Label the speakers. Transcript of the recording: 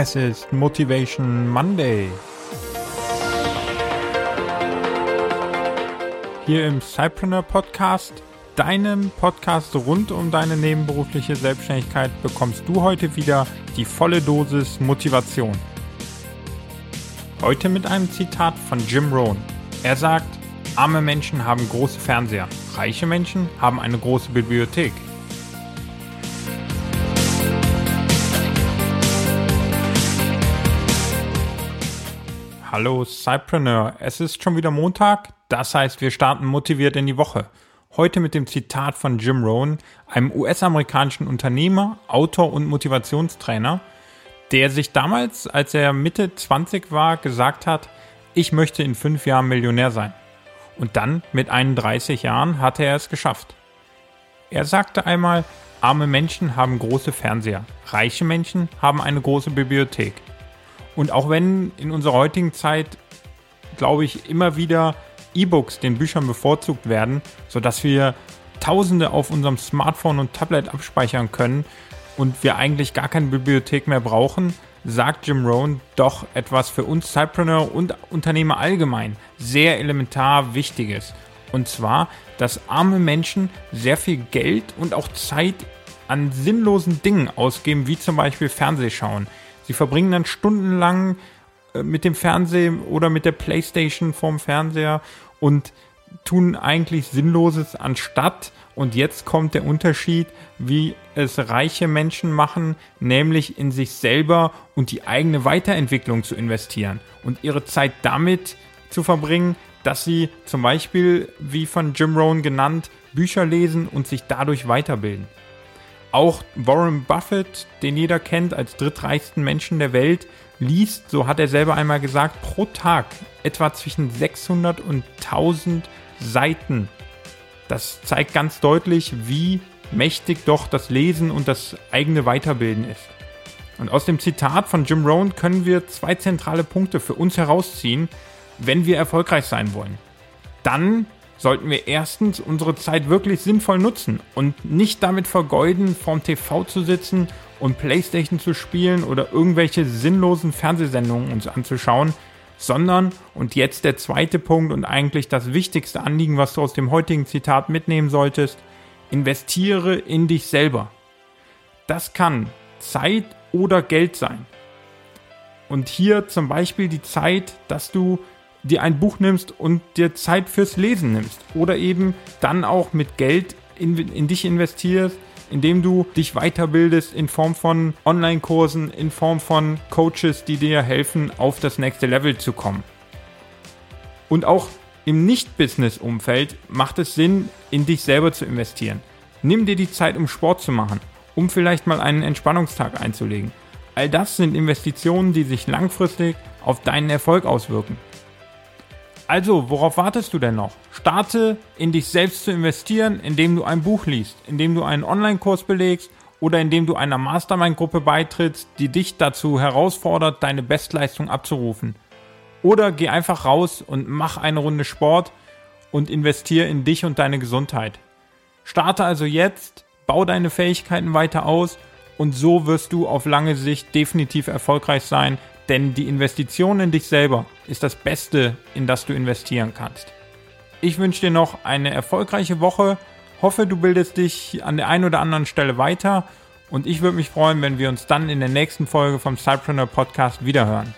Speaker 1: Es ist Motivation Monday. Hier im Cypreneur Podcast, deinem Podcast rund um deine nebenberufliche Selbstständigkeit, bekommst du heute wieder die volle Dosis Motivation. Heute mit einem Zitat von Jim Rohn. Er sagt, arme Menschen haben große Fernseher, reiche Menschen haben eine große Bibliothek. Hallo Cypreneur, es ist schon wieder Montag, das heißt wir starten motiviert in die Woche. Heute mit dem Zitat von Jim Rohn, einem US-amerikanischen Unternehmer, Autor und Motivationstrainer, der sich damals, als er Mitte 20 war, gesagt hat, ich möchte in fünf Jahren Millionär sein. Und dann, mit 31 Jahren, hatte er es geschafft. Er sagte einmal, arme Menschen haben große Fernseher, reiche Menschen haben eine große Bibliothek. Und auch wenn in unserer heutigen Zeit, glaube ich, immer wieder E-Books den Büchern bevorzugt werden, sodass wir Tausende auf unserem Smartphone und Tablet abspeichern können und wir eigentlich gar keine Bibliothek mehr brauchen, sagt Jim Rohn doch etwas für uns Cypreneur und Unternehmer allgemein sehr elementar Wichtiges. Und zwar, dass arme Menschen sehr viel Geld und auch Zeit an sinnlosen Dingen ausgeben, wie zum Beispiel Fernsehschauen. Sie verbringen dann stundenlang äh, mit dem Fernsehen oder mit der Playstation vorm Fernseher und tun eigentlich Sinnloses anstatt. Und jetzt kommt der Unterschied, wie es reiche Menschen machen, nämlich in sich selber und die eigene Weiterentwicklung zu investieren und ihre Zeit damit zu verbringen, dass sie zum Beispiel, wie von Jim Rohn genannt, Bücher lesen und sich dadurch weiterbilden. Auch Warren Buffett, den jeder kennt als drittreichsten Menschen der Welt, liest, so hat er selber einmal gesagt, pro Tag etwa zwischen 600 und 1000 Seiten. Das zeigt ganz deutlich, wie mächtig doch das Lesen und das eigene Weiterbilden ist. Und aus dem Zitat von Jim Rohn können wir zwei zentrale Punkte für uns herausziehen, wenn wir erfolgreich sein wollen. Dann sollten wir erstens unsere Zeit wirklich sinnvoll nutzen und nicht damit vergeuden, vorm TV zu sitzen und Playstation zu spielen oder irgendwelche sinnlosen Fernsehsendungen uns anzuschauen, sondern, und jetzt der zweite Punkt und eigentlich das wichtigste Anliegen, was du aus dem heutigen Zitat mitnehmen solltest, investiere in dich selber. Das kann Zeit oder Geld sein. Und hier zum Beispiel die Zeit, dass du dir ein Buch nimmst und dir Zeit fürs Lesen nimmst. Oder eben dann auch mit Geld in, in dich investierst, indem du dich weiterbildest in Form von Online-Kursen, in Form von Coaches, die dir helfen, auf das nächste Level zu kommen. Und auch im Nicht-Business-Umfeld macht es Sinn, in dich selber zu investieren. Nimm dir die Zeit, um Sport zu machen, um vielleicht mal einen Entspannungstag einzulegen. All das sind Investitionen, die sich langfristig auf deinen Erfolg auswirken. Also, worauf wartest du denn noch? Starte in dich selbst zu investieren, indem du ein Buch liest, indem du einen Online-Kurs belegst oder indem du einer Mastermind-Gruppe beitrittst, die dich dazu herausfordert, deine Bestleistung abzurufen. Oder geh einfach raus und mach eine Runde Sport und investiere in dich und deine Gesundheit. Starte also jetzt, bau deine Fähigkeiten weiter aus und so wirst du auf lange Sicht definitiv erfolgreich sein, denn die Investition in dich selber ist das Beste, in das du investieren kannst. Ich wünsche dir noch eine erfolgreiche Woche, hoffe du bildest dich an der einen oder anderen Stelle weiter und ich würde mich freuen, wenn wir uns dann in der nächsten Folge vom Cypreneur Podcast wiederhören.